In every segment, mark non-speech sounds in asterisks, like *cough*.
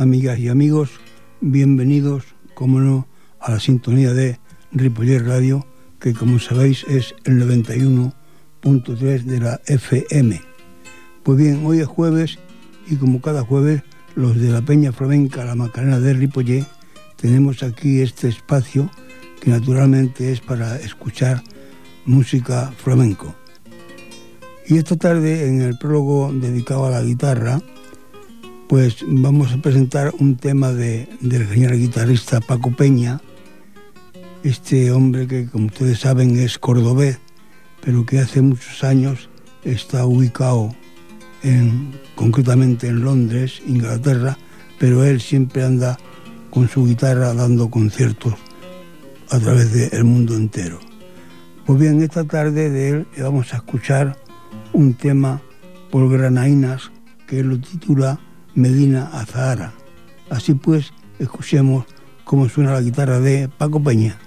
Amigas y amigos. Bienvenidos, como no, a la sintonía de Ripollet Radio, que como sabéis es el 91.3 de la FM. Pues bien, hoy es jueves y como cada jueves, los de la Peña Flamenca, la Macarena de Ripollet, tenemos aquí este espacio que naturalmente es para escuchar música flamenco. Y esta tarde, en el prólogo dedicado a la guitarra, pues vamos a presentar un tema de, del genial guitarrista Paco Peña, este hombre que como ustedes saben es cordobés, pero que hace muchos años está ubicado en, concretamente en Londres, Inglaterra, pero él siempre anda con su guitarra dando conciertos a través del mundo entero. Pues bien, esta tarde de él vamos a escuchar un tema por Granainas que lo titula Medina Azahara. Así pues, escuchemos cómo suena la guitarra de Paco Peña.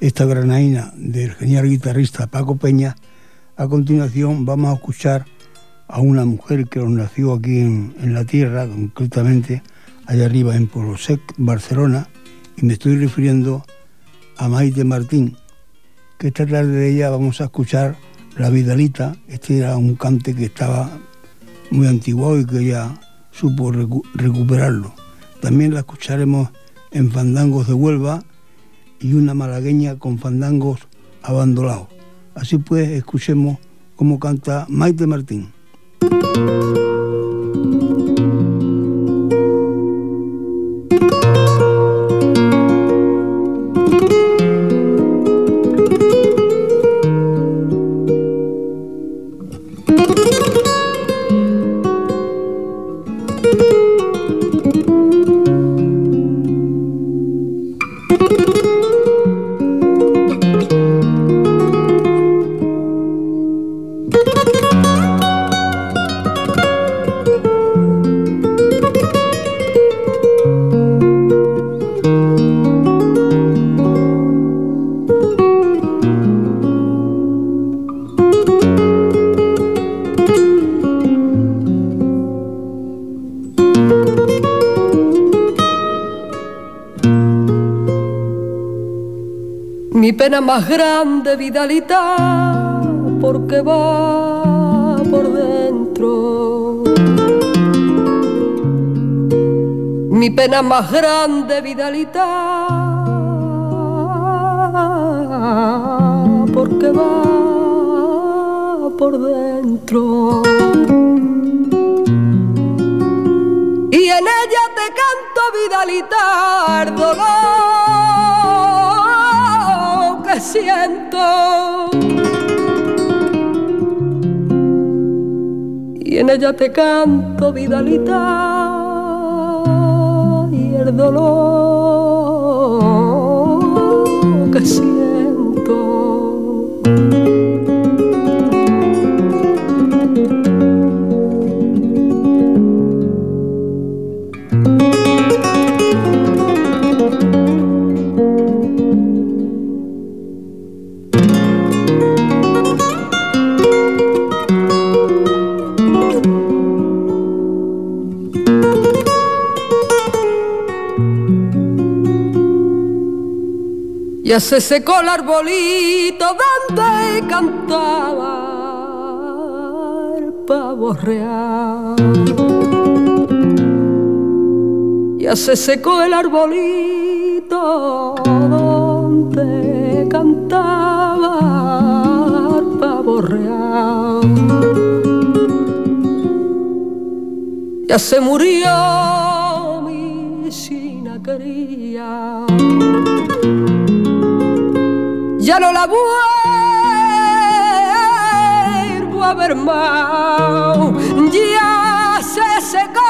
Esta granaína del genial guitarrista Paco Peña, a continuación vamos a escuchar a una mujer que nació aquí en, la tierra, concretamente allá arriba en Polosec, Barcelona, y me estoy refiriendo a Maite Martín, que esta tarde de ella vamos a escuchar La Vidalita, este era un cante que estaba muy antiguo y que ella supo recuperarlo. También la escucharemos en Fandangos de Huelva y una malagueña con fandangos abandonados. Así pues, escuchemos cómo canta Maite Martín. Pena más grande, Vidalita, porque va por dentro. Mi pena más grande, Vidalita, porque va por dentro. Y en ella te canto, Vidalita, el dolor siento. Y en ella te canto, Vidalita, y el dolor Se secó el arbolito donde cantaba el pavo real. Ya se secó el arbolito donde cantaba el pavo real. Ya se murió mi sina quería ya no la vuelvo a ver más, ya se secó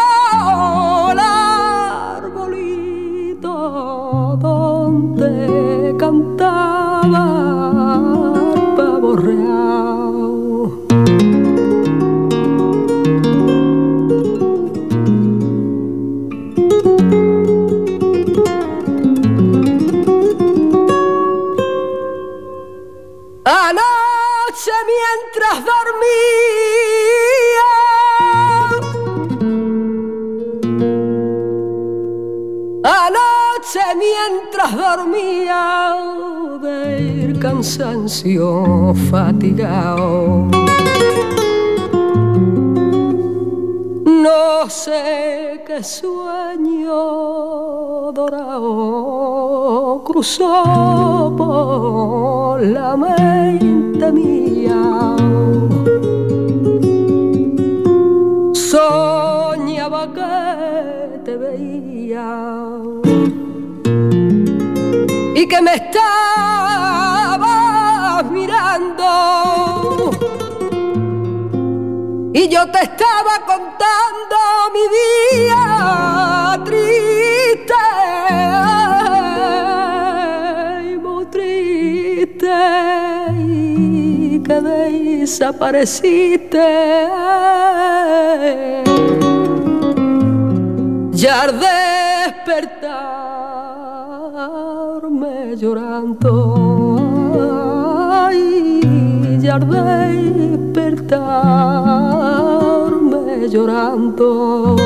mientras dormía. Anoche mientras dormía, cansancio fatigado. No sé qué sueño dorado cruzó por la mente mía. Soñaba que te veía y que me estabas mirando. Y yo te estaba contando mi vida triste, muy triste, y que desapareciste. Ya al despertarme llorando, ay, ya al despertarme llorando.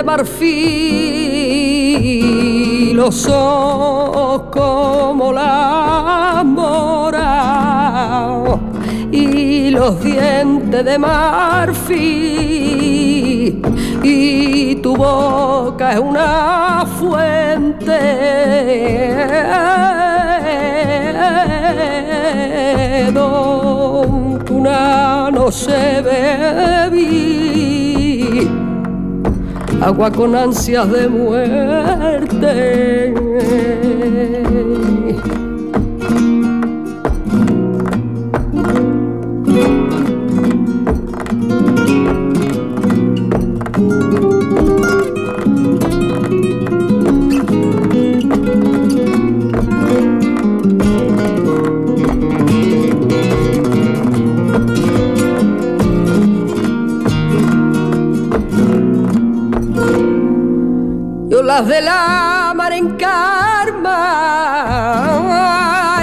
De marfil, los ojos como la mora y los dientes de marfil. Y tu boca es una fuente una no se bebí agua con ansias de muerte. Yo las de la mar en karma.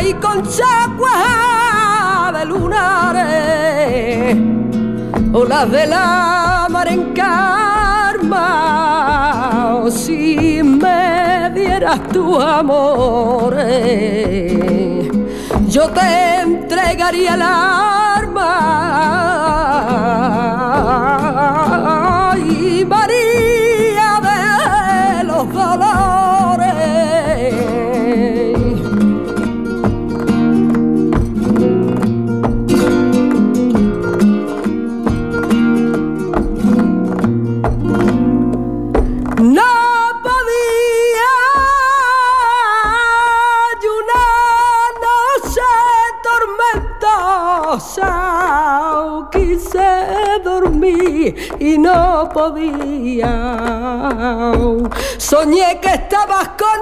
Y con chacuas de lunares. O las de la mar en karma, o si me dieras tu amor, yo te entregaría el arma Soñé que estabas con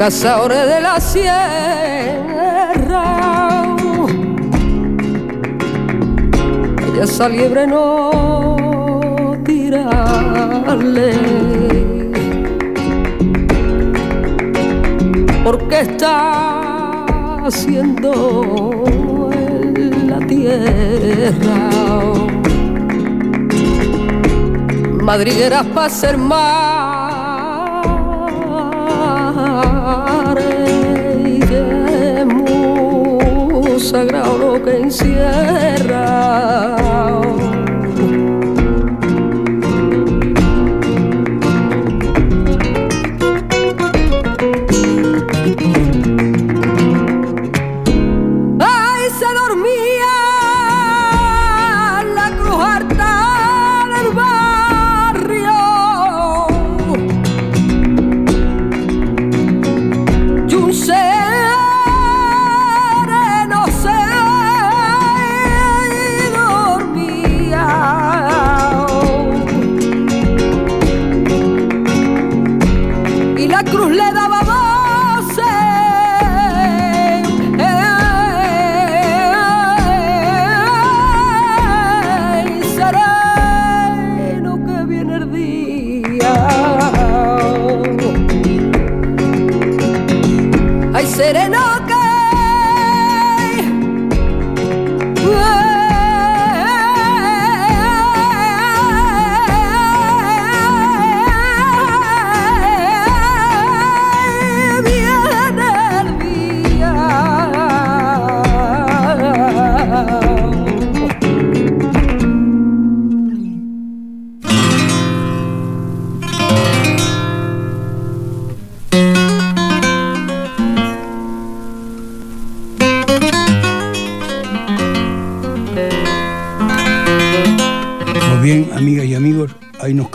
Cazadores de la sierra, y esa liebre no tirarle. Porque está haciendo en la tierra madrigueras para ser mar sagrado que encierra.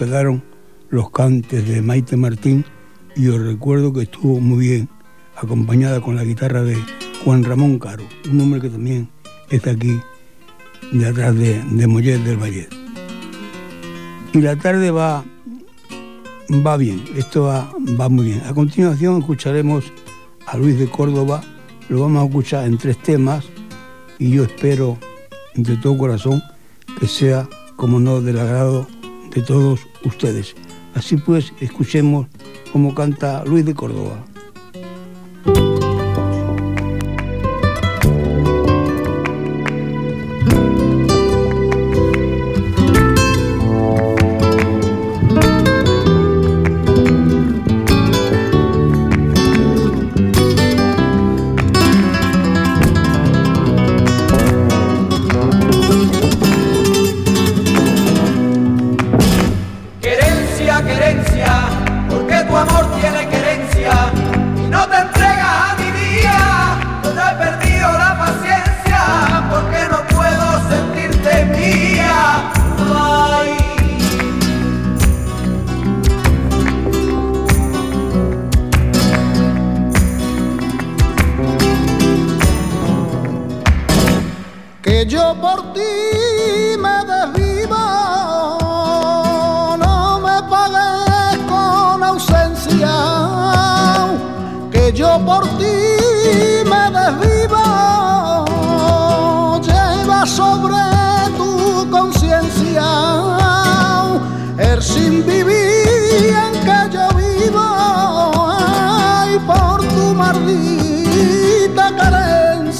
Quedaron los cantes de Maite Martín y os recuerdo que estuvo muy bien acompañada con la guitarra de Juan Ramón Caro, un hombre que también está aquí de atrás de, de Mollet del Valle. Y la tarde va, va bien, esto va, va muy bien. A continuación escucharemos a Luis de Córdoba, lo vamos a escuchar en tres temas y yo espero de todo corazón que sea, como no, del agrado de todos ustedes. Así pues, escuchemos cómo canta Luis de Córdoba.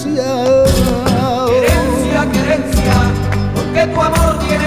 Querencia, querencia, porque tu amor tiene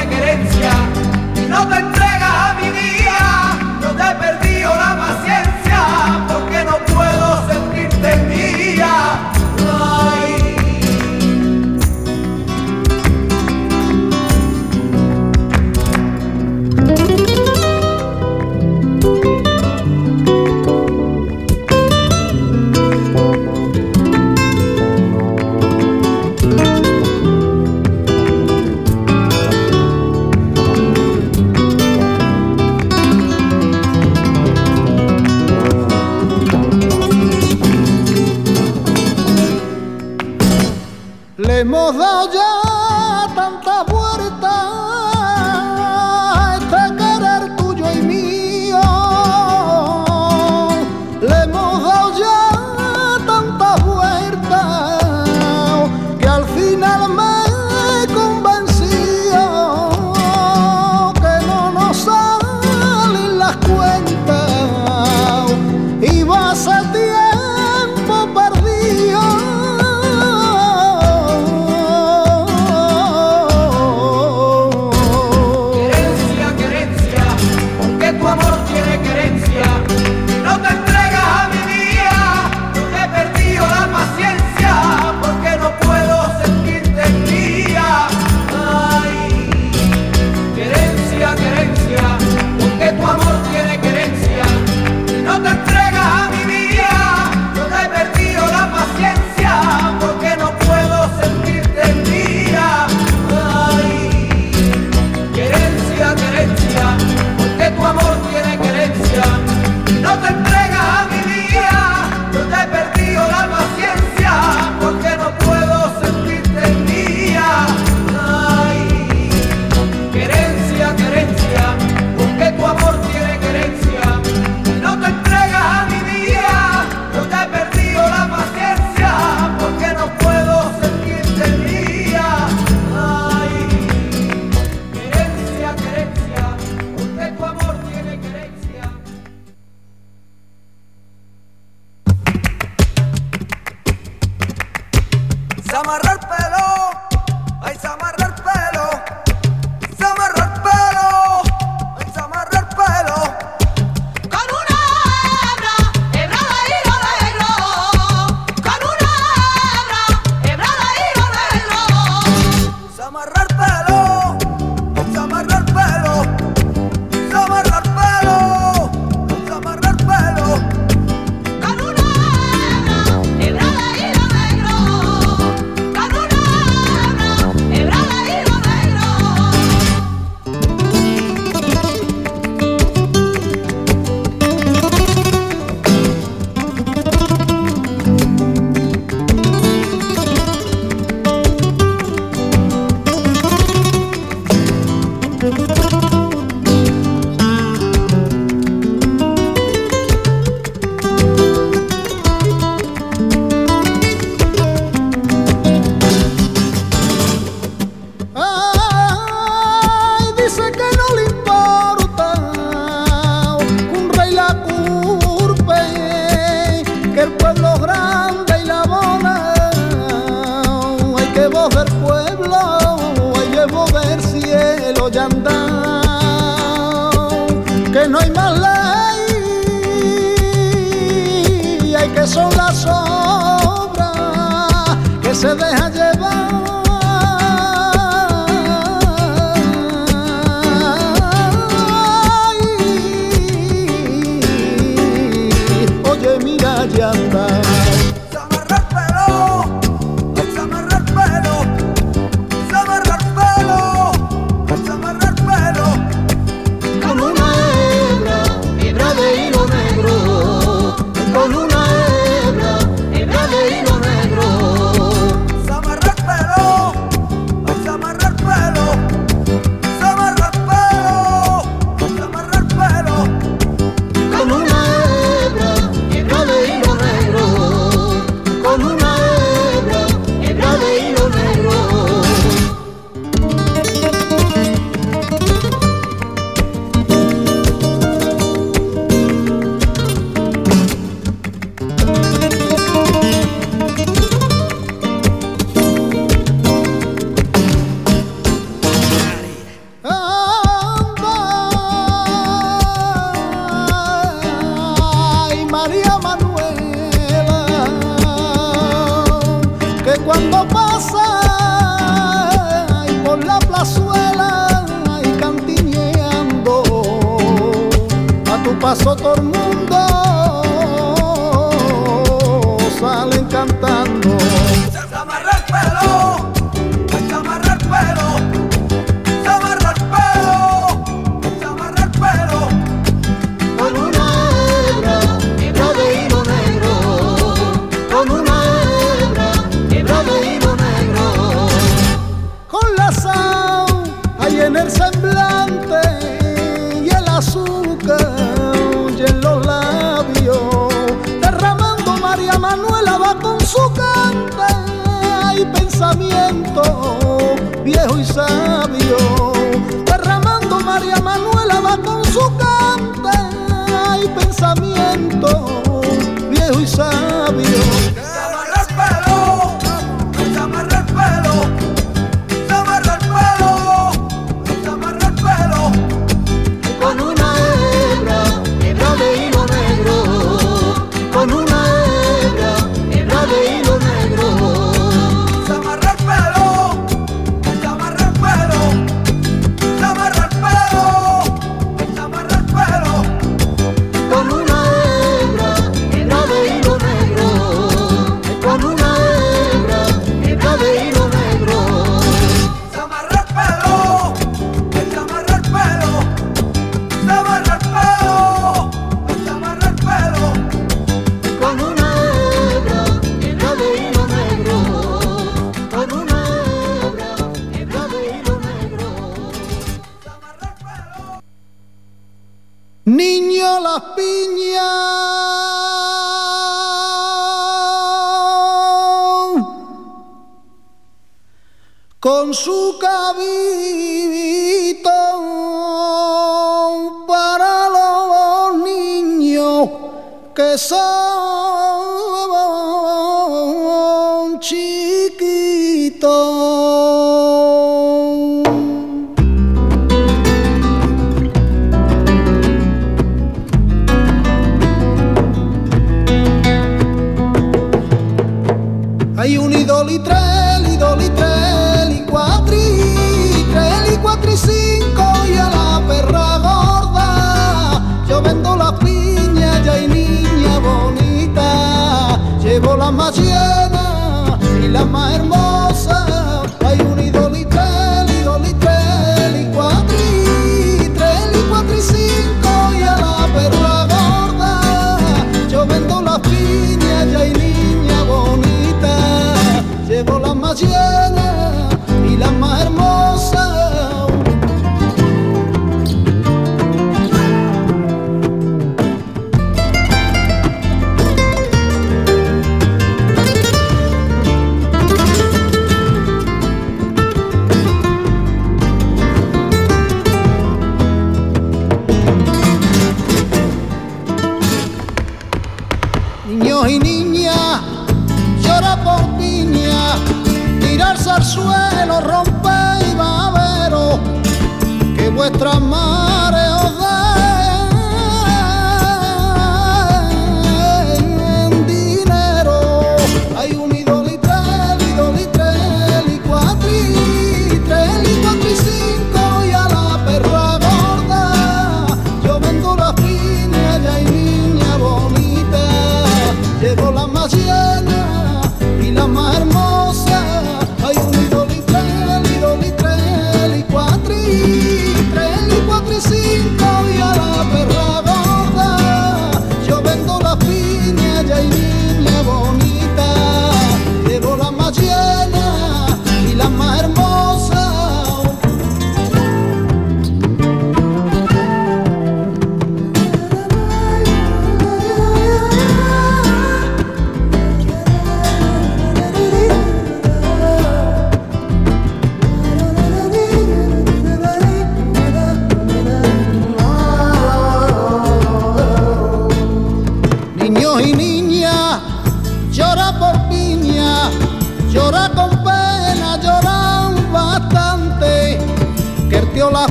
Llevo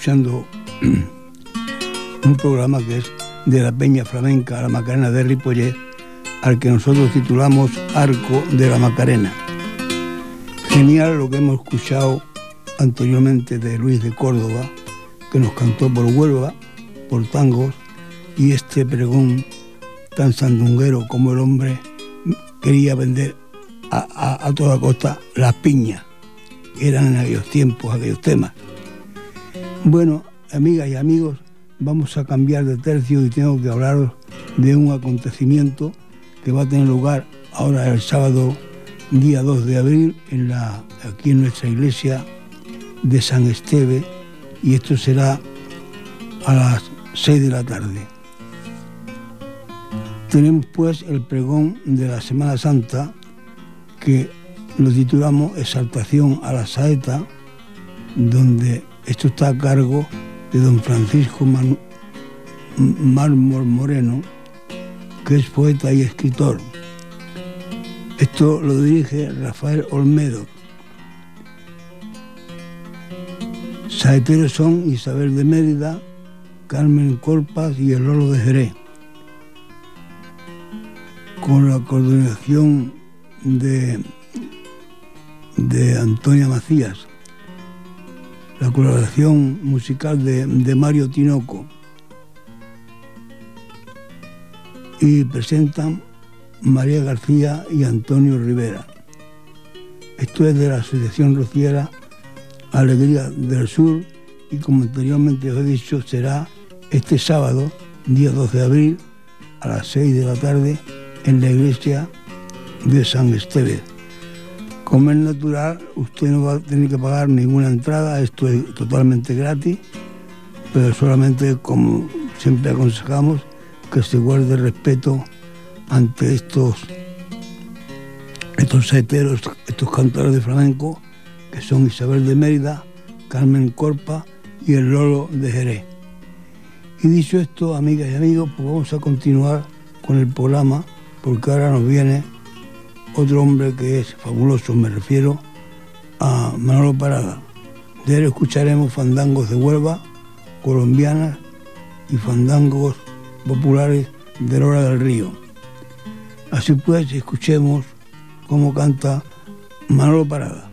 escuchando *clears throat* un programa que es de la Peña Flamenca La Macarena de Ripollet, al que nosotros titulamos Arco de la Macarena. Genial lo que hemos escuchado anteriormente de Luis de Córdoba, que nos cantó por Huelva, por tangos, y este pregón tan sandunguero como el hombre quería vender a, a- a toda costa las piñas eran en aquellos tiempos, aquellos temas. Bueno, amigas y amigos, vamos a cambiar de tercio y tengo que hablaros de un acontecimiento que va a tener lugar ahora el sábado día 2 de abril en la, aquí en nuestra iglesia de San Esteve y esto será a las 6 de la tarde. Tenemos pues el pregón de la Semana Santa que lo titulamos Exaltación a la Saeta, donde esto está a cargo de don Francisco Manu- M- Mármol Moreno, que es poeta y escritor. Esto lo dirige Rafael Olmedo. Saeteros son Isabel de Mérida, Carmen Corpas y el Lolo de Jerez. Con la coordinación de de Antonia Macías, la colaboración musical de, Mario Tinoco y presentan María García y Antonio Rivera. Esto es de la Asociación Rociera Alegría del Sur y como anteriormente os he dicho será este sábado, día 12 de abril, a las 6 de la tarde en la iglesia de San Esteban. Como es natural, usted no va a tener que pagar ninguna entrada, esto es totalmente gratis, pero solamente, como siempre aconsejamos, que se guarde respeto ante estos, estos saeteros, estos cantores de flamenco, que son Isabel de Mérida, Carmen Corpa y el Lolo de Jerez. Y dicho esto, amigas y amigos, pues vamos a continuar con el programa, porque ahora nos viene otro hombre que es fabuloso, me refiero a Manolo Parada. De él escucharemos fandangos de Huelva, colombianas y fandangos populares de Lora del Río. Así pues, escuchemos cómo canta Manolo Parada.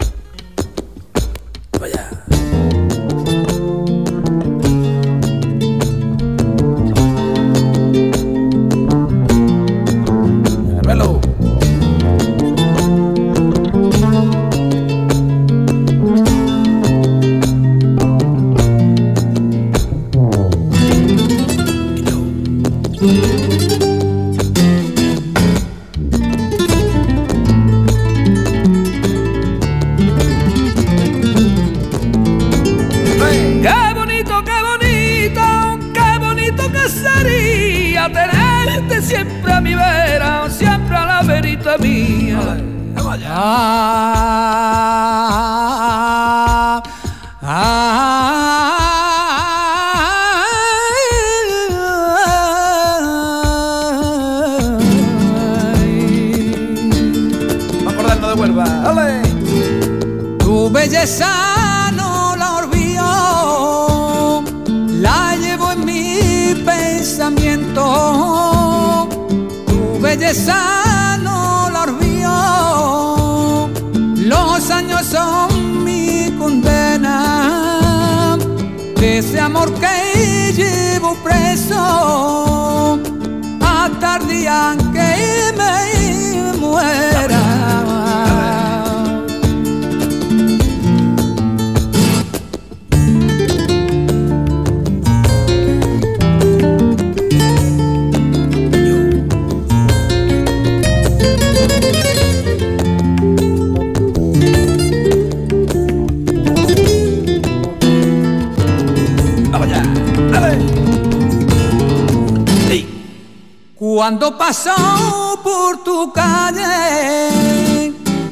Cuando pasó por tu calle,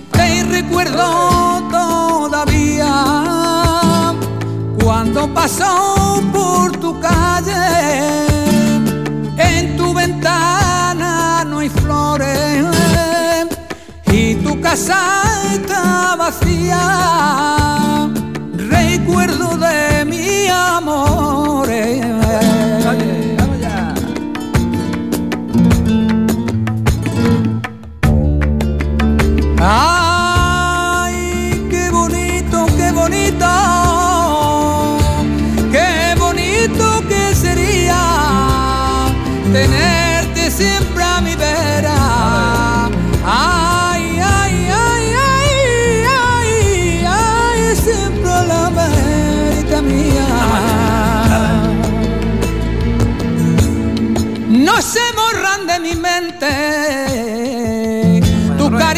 te recuerdo todavía. Cuando pasó por tu calle, en tu ventana no hay flores y tu casa está vacía. Recuerdo de mi amor.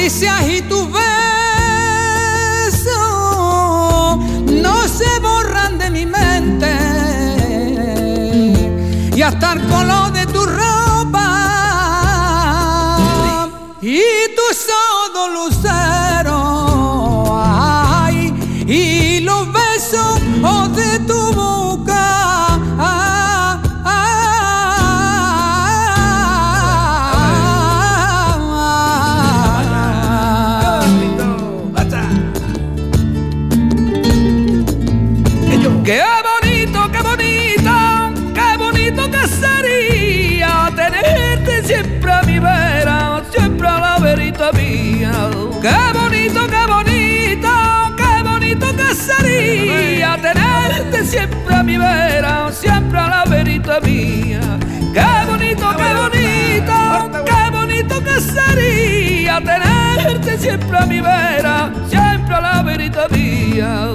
Y tus besos. No se borran de mi mente y hasta el color de tu ropa y tus ojos luceros. Mía. Qué bonito, qué bonito, qué bonito que sería tenerte siempre a mi vera, siempre a la verita mía.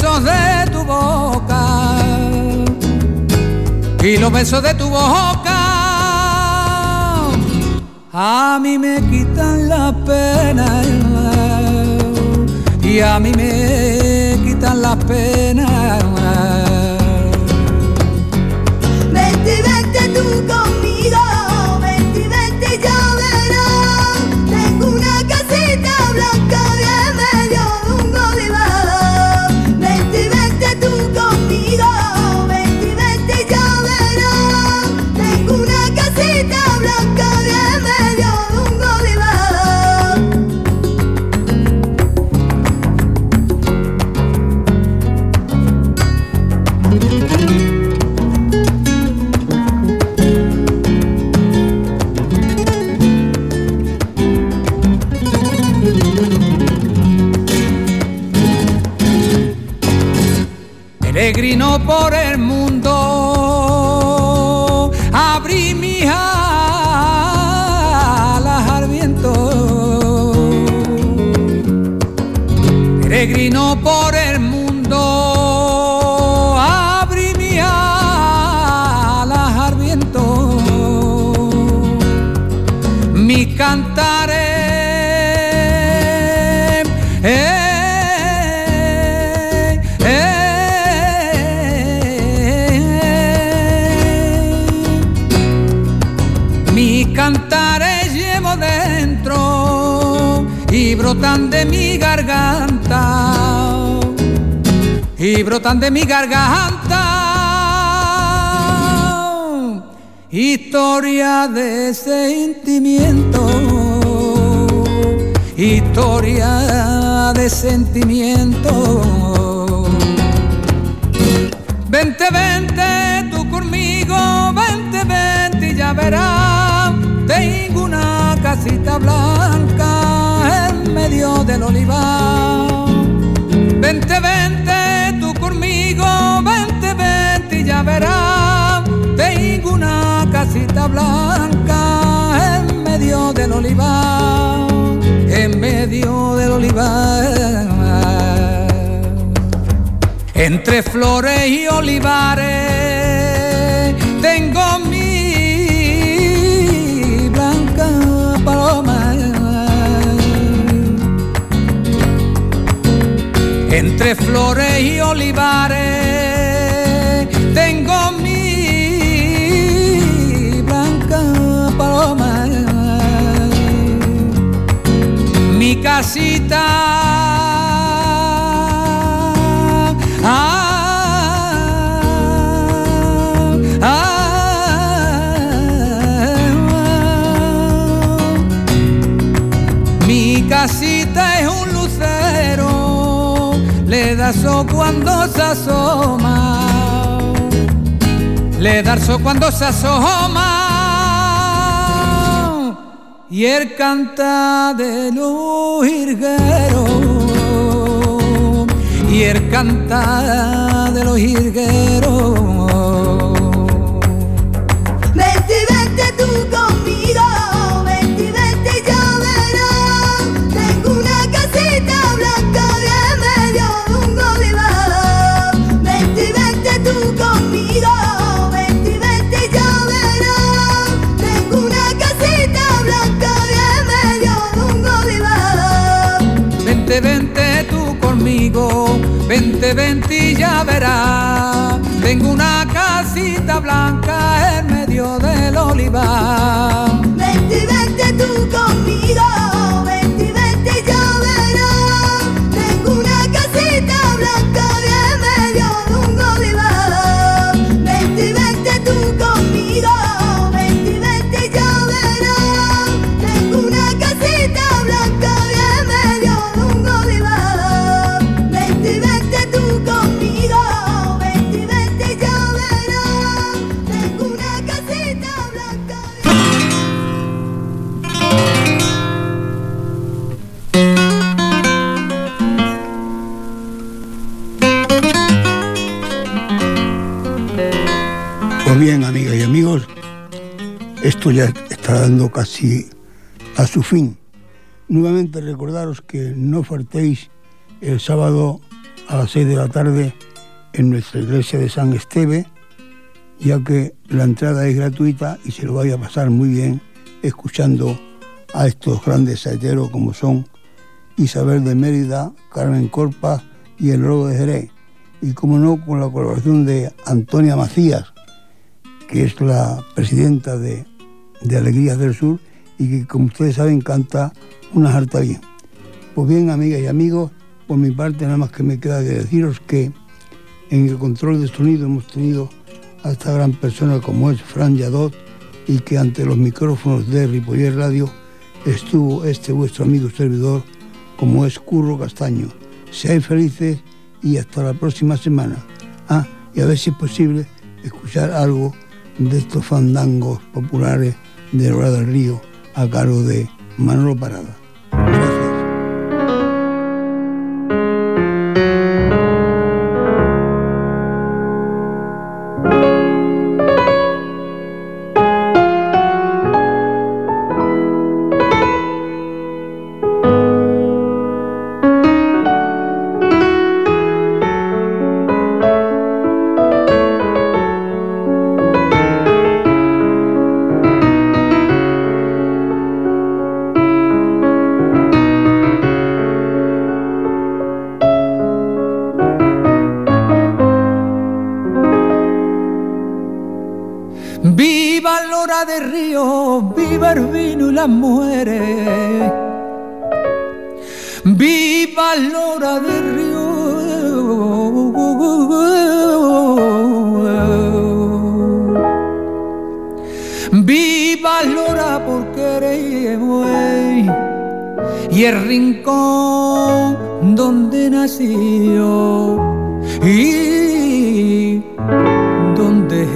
Besos de tu boca y los besos de tu boca a mí me quitan la pena y a mí me quitan la pena. Vente, vente tú por el mundo, abrí mis alas al viento. Peregrino por y brotan de mi garganta historia de sentimiento, historia de sentimiento. Vente, vente tú conmigo, vente, vente y ya verás, tengo una casita blanca en medio del olivar. Vente, vente blanca en medio del olivar, en medio del olivar. Entre flores y olivares tengo mi blanca paloma. Entre flores y olivares Mi casita. ah, ah. Mi casita es un lucero, le da so cuando se asoma, le da so cuando se asoma. Y él canta de los jilgueros, y él canta de los jilgueros. Blanca esto ya está dando casi a su fin. Nuevamente recordaros que no faltéis el sábado a las 6 de la tarde en nuestra iglesia de San Esteve, ya que la entrada es gratuita y se lo vaya a pasar muy bien escuchando a estos grandes saeteros como son Isabel de Mérida, Carmen Corpas y el Lobo de Jerez. Y como no, con la colaboración de Antonia Macías, que es la presidenta de, de Alegrías del Sur y que, como ustedes saben, canta una harta bien. Pues bien, amigas y amigos, por mi parte nada más que me queda de deciros que en el control de sonido hemos tenido a esta gran persona como es Fran Yadot y que ante los micrófonos de Ripoller Radio estuvo este vuestro amigo servidor como es Curro Castaño. Seáis felices y hasta la próxima semana. Ah, y a ver si es posible escuchar algo de estos fandangos populares de Hora del Río a cargo de Manolo Parada. Donde nació y donde